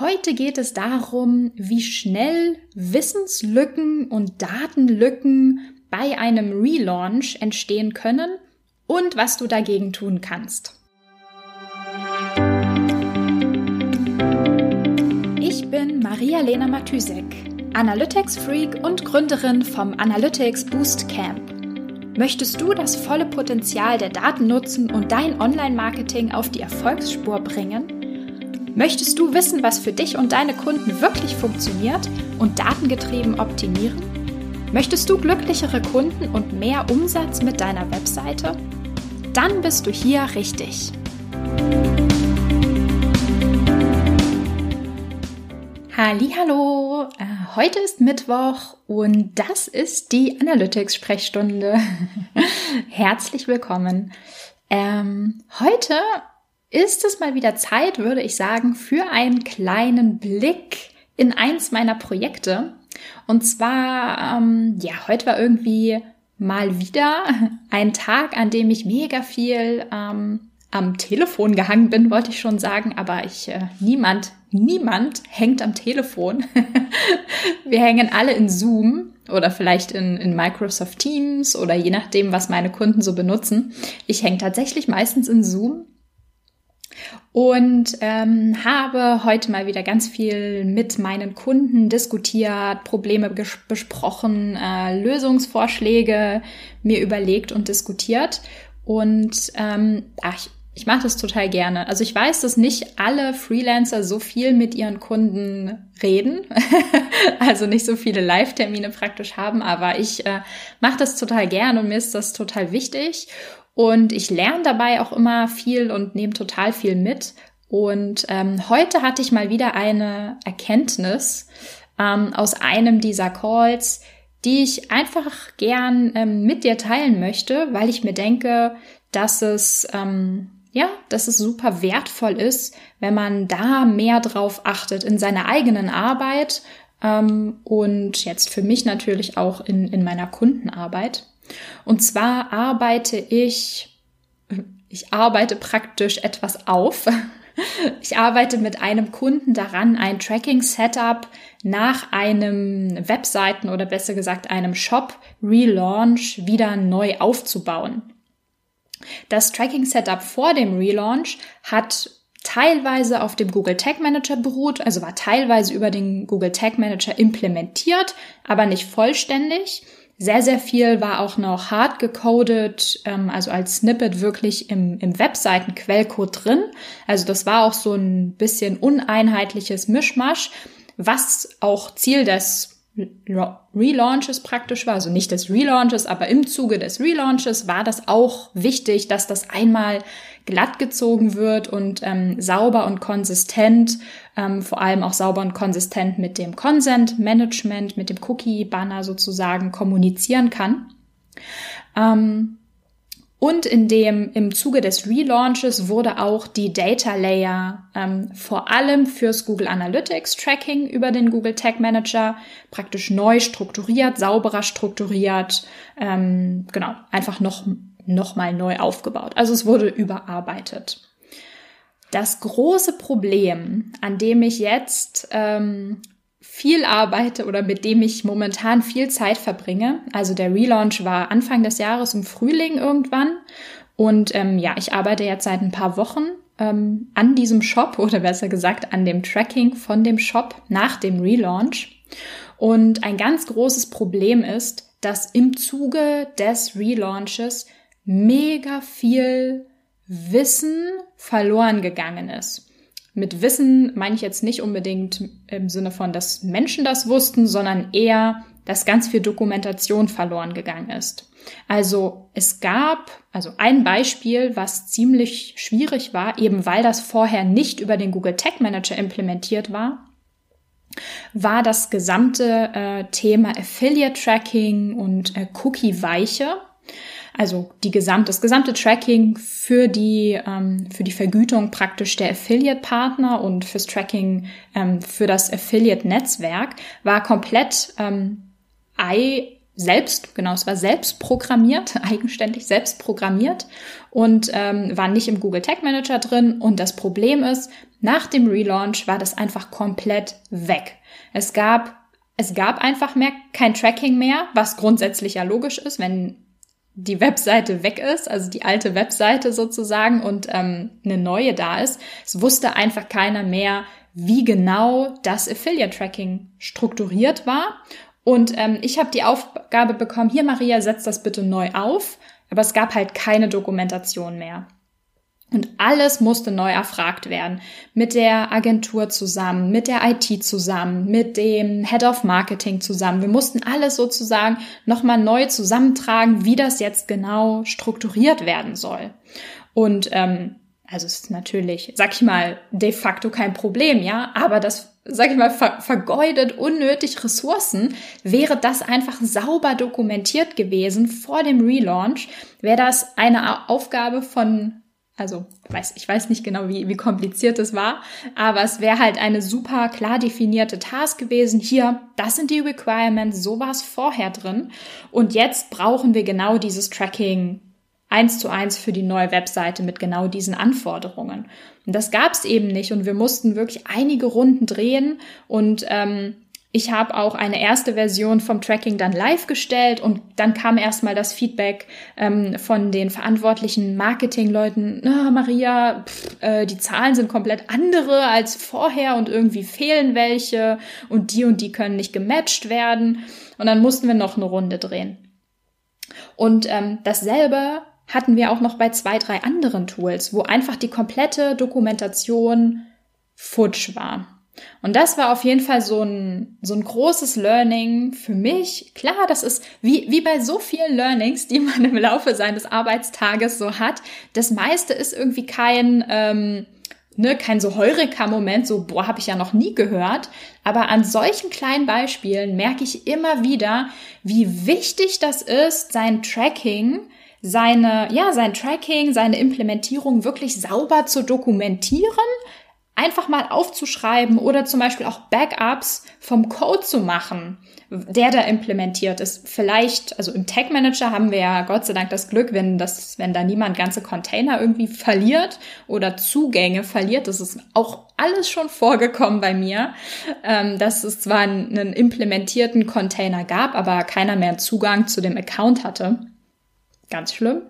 Heute geht es darum, wie schnell Wissenslücken und Datenlücken bei einem Relaunch entstehen können und was du dagegen tun kannst. Ich bin Maria-Lena Matysek, Analytics-Freak und Gründerin vom Analytics Boost Camp. Möchtest du das volle Potenzial der Daten nutzen und dein Online-Marketing auf die Erfolgsspur bringen? Möchtest du wissen, was für dich und deine Kunden wirklich funktioniert und datengetrieben optimieren? Möchtest du glücklichere Kunden und mehr Umsatz mit deiner Webseite? Dann bist du hier richtig. Hallo, äh, heute ist Mittwoch und das ist die Analytics Sprechstunde. Herzlich willkommen. Ähm, heute ist es mal wieder Zeit, würde ich sagen, für einen kleinen Blick in eins meiner Projekte. Und zwar, ähm, ja, heute war irgendwie mal wieder ein Tag, an dem ich mega viel ähm, am Telefon gehangen bin, wollte ich schon sagen, aber ich, äh, niemand, niemand hängt am Telefon. Wir hängen alle in Zoom oder vielleicht in, in Microsoft Teams oder je nachdem, was meine Kunden so benutzen. Ich hänge tatsächlich meistens in Zoom und ähm, habe heute mal wieder ganz viel mit meinen Kunden diskutiert, Probleme besprochen, äh, Lösungsvorschläge mir überlegt und diskutiert. Und ähm, ach, ich, ich mache das total gerne. Also ich weiß, dass nicht alle Freelancer so viel mit ihren Kunden reden, also nicht so viele Live-Termine praktisch haben, aber ich äh, mache das total gern und mir ist das total wichtig. Und ich lerne dabei auch immer viel und nehme total viel mit. Und ähm, heute hatte ich mal wieder eine Erkenntnis ähm, aus einem dieser Calls, die ich einfach gern ähm, mit dir teilen möchte, weil ich mir denke, dass es ähm, ja, dass es super wertvoll ist, wenn man da mehr drauf achtet in seiner eigenen Arbeit ähm, und jetzt für mich natürlich auch in, in meiner Kundenarbeit. Und zwar arbeite ich, ich arbeite praktisch etwas auf. Ich arbeite mit einem Kunden daran, ein Tracking-Setup nach einem Webseiten oder besser gesagt einem Shop-Relaunch wieder neu aufzubauen. Das Tracking-Setup vor dem Relaunch hat teilweise auf dem Google Tag Manager beruht, also war teilweise über den Google Tag Manager implementiert, aber nicht vollständig. Sehr, sehr viel war auch noch hart gecodet, ähm, also als Snippet wirklich im, im Webseiten-Quellcode drin. Also das war auch so ein bisschen uneinheitliches Mischmasch, was auch Ziel des Relaunches praktisch war, also nicht des Relaunches, aber im Zuge des Relaunches war das auch wichtig, dass das einmal glatt gezogen wird und ähm, sauber und konsistent, ähm, vor allem auch sauber und konsistent mit dem Consent Management, mit dem Cookie Banner sozusagen kommunizieren kann. Ähm, und in dem, im Zuge des Relaunches wurde auch die Data Layer ähm, vor allem fürs Google Analytics Tracking über den Google Tag Manager praktisch neu strukturiert, sauberer strukturiert, ähm, genau, einfach noch, noch mal neu aufgebaut. Also es wurde überarbeitet. Das große Problem, an dem ich jetzt ähm, viel arbeite oder mit dem ich momentan viel Zeit verbringe. Also der Relaunch war Anfang des Jahres im Frühling irgendwann. Und ähm, ja, ich arbeite jetzt seit ein paar Wochen ähm, an diesem Shop oder besser gesagt an dem Tracking von dem Shop nach dem Relaunch. Und ein ganz großes Problem ist, dass im Zuge des Relaunches mega viel Wissen verloren gegangen ist. Mit Wissen meine ich jetzt nicht unbedingt im Sinne von, dass Menschen das wussten, sondern eher, dass ganz viel Dokumentation verloren gegangen ist. Also es gab, also ein Beispiel, was ziemlich schwierig war, eben weil das vorher nicht über den Google Tag Manager implementiert war, war das gesamte äh, Thema Affiliate Tracking und äh, Cookie Weiche. Also die gesamte, das gesamte Tracking für die, ähm, für die Vergütung praktisch der Affiliate-Partner und fürs Tracking ähm, für das Affiliate-Netzwerk war komplett ähm, selbst, genau, es war selbst programmiert, eigenständig selbst programmiert und ähm, war nicht im Google Tag Manager drin. Und das Problem ist, nach dem Relaunch war das einfach komplett weg. Es gab, es gab einfach mehr, kein Tracking mehr, was grundsätzlich ja logisch ist, wenn die Webseite weg ist, also die alte Webseite sozusagen und ähm, eine neue da ist. Es wusste einfach keiner mehr, wie genau das Affiliate-Tracking strukturiert war. Und ähm, ich habe die Aufgabe bekommen, hier Maria, setz das bitte neu auf, aber es gab halt keine Dokumentation mehr. Und alles musste neu erfragt werden. Mit der Agentur zusammen, mit der IT zusammen, mit dem Head of Marketing zusammen. Wir mussten alles sozusagen nochmal neu zusammentragen, wie das jetzt genau strukturiert werden soll. Und ähm, also es ist natürlich, sag ich mal, de facto kein Problem, ja, aber das, sag ich mal, ver vergeudet unnötig Ressourcen. Wäre das einfach sauber dokumentiert gewesen vor dem Relaunch, wäre das eine Aufgabe von also weiß, ich weiß nicht genau, wie, wie kompliziert es war, aber es wäre halt eine super klar definierte Task gewesen. Hier, das sind die Requirements, so war es vorher drin. Und jetzt brauchen wir genau dieses Tracking eins zu eins für die neue Webseite mit genau diesen Anforderungen. Und das gab es eben nicht und wir mussten wirklich einige Runden drehen und ähm, ich habe auch eine erste Version vom Tracking dann live gestellt und dann kam erstmal das Feedback ähm, von den verantwortlichen Marketingleuten, na, Maria, pff, äh, die Zahlen sind komplett andere als vorher und irgendwie fehlen welche und die und die können nicht gematcht werden. Und dann mussten wir noch eine Runde drehen. Und ähm, dasselbe hatten wir auch noch bei zwei, drei anderen Tools, wo einfach die komplette Dokumentation futsch war. Und das war auf jeden Fall so ein, so ein großes Learning für mich. Klar, das ist wie, wie bei so vielen Learnings, die man im Laufe seines Arbeitstages so hat. Das meiste ist irgendwie kein, ähm, ne, kein so Heureka-Moment, so, boah, habe ich ja noch nie gehört. Aber an solchen kleinen Beispielen merke ich immer wieder, wie wichtig das ist, sein Tracking, seine, ja, sein Tracking, seine Implementierung wirklich sauber zu dokumentieren, einfach mal aufzuschreiben oder zum Beispiel auch Backups vom Code zu machen, der da implementiert ist. Vielleicht, also im Tag Manager haben wir ja Gott sei Dank das Glück, wenn das, wenn da niemand ganze Container irgendwie verliert oder Zugänge verliert. Das ist auch alles schon vorgekommen bei mir, ähm, dass es zwar einen implementierten Container gab, aber keiner mehr Zugang zu dem Account hatte. Ganz schlimm.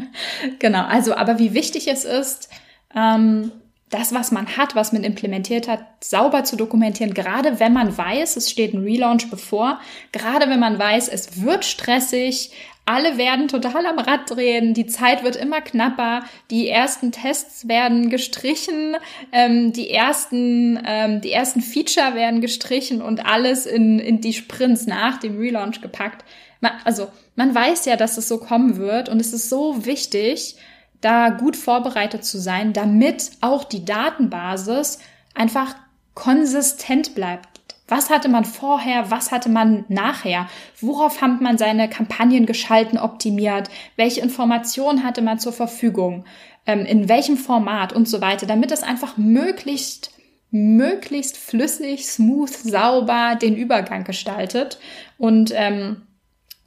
genau. Also, aber wie wichtig es ist, ähm, das, was man hat, was man implementiert hat, sauber zu dokumentieren, gerade wenn man weiß, es steht ein Relaunch bevor, gerade wenn man weiß, es wird stressig, alle werden total am Rad drehen, die Zeit wird immer knapper, die ersten Tests werden gestrichen, ähm, die ersten, ähm, die ersten Feature werden gestrichen und alles in, in die Sprints nach dem Relaunch gepackt. Man, also man weiß ja, dass es so kommen wird und es ist so wichtig, da gut vorbereitet zu sein, damit auch die Datenbasis einfach konsistent bleibt. Was hatte man vorher? Was hatte man nachher? Worauf hat man seine Kampagnen geschalten, optimiert? Welche Informationen hatte man zur Verfügung? Ähm, in welchem Format und so weiter, damit es einfach möglichst möglichst flüssig, smooth, sauber den Übergang gestaltet und ähm,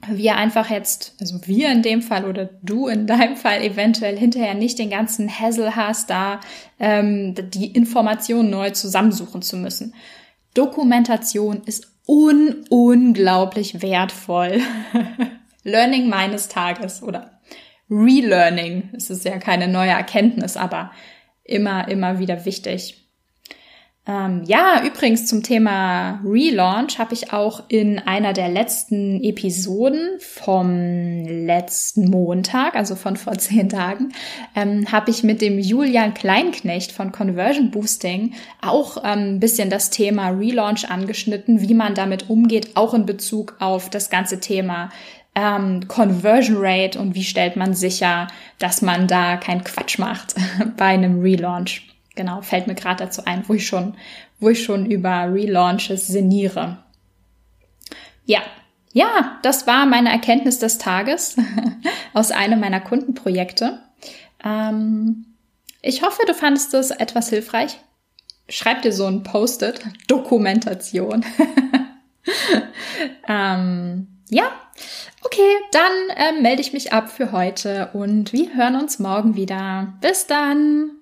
wir einfach jetzt, also wir in dem Fall oder du in deinem Fall eventuell hinterher nicht den ganzen Hassel hast, da ähm, die Informationen neu zusammensuchen zu müssen. Dokumentation ist un unglaublich wertvoll. Learning meines Tages oder Relearning. Es ist ja keine neue Erkenntnis, aber immer, immer wieder wichtig. Ähm, ja, übrigens zum Thema Relaunch habe ich auch in einer der letzten Episoden vom letzten Montag, also von vor zehn Tagen, ähm, habe ich mit dem Julian Kleinknecht von Conversion Boosting auch ähm, ein bisschen das Thema Relaunch angeschnitten, wie man damit umgeht, auch in Bezug auf das ganze Thema ähm, Conversion Rate und wie stellt man sicher, dass man da keinen Quatsch macht bei einem Relaunch. Genau, fällt mir gerade dazu ein, wo ich schon, wo ich schon über Relaunches sinniere. Ja, ja, das war meine Erkenntnis des Tages aus einem meiner Kundenprojekte. Ähm, ich hoffe, du fandest es etwas hilfreich. Schreib dir so ein Post-it, Dokumentation. ähm, ja, Okay, dann äh, melde ich mich ab für heute und wir hören uns morgen wieder. Bis dann!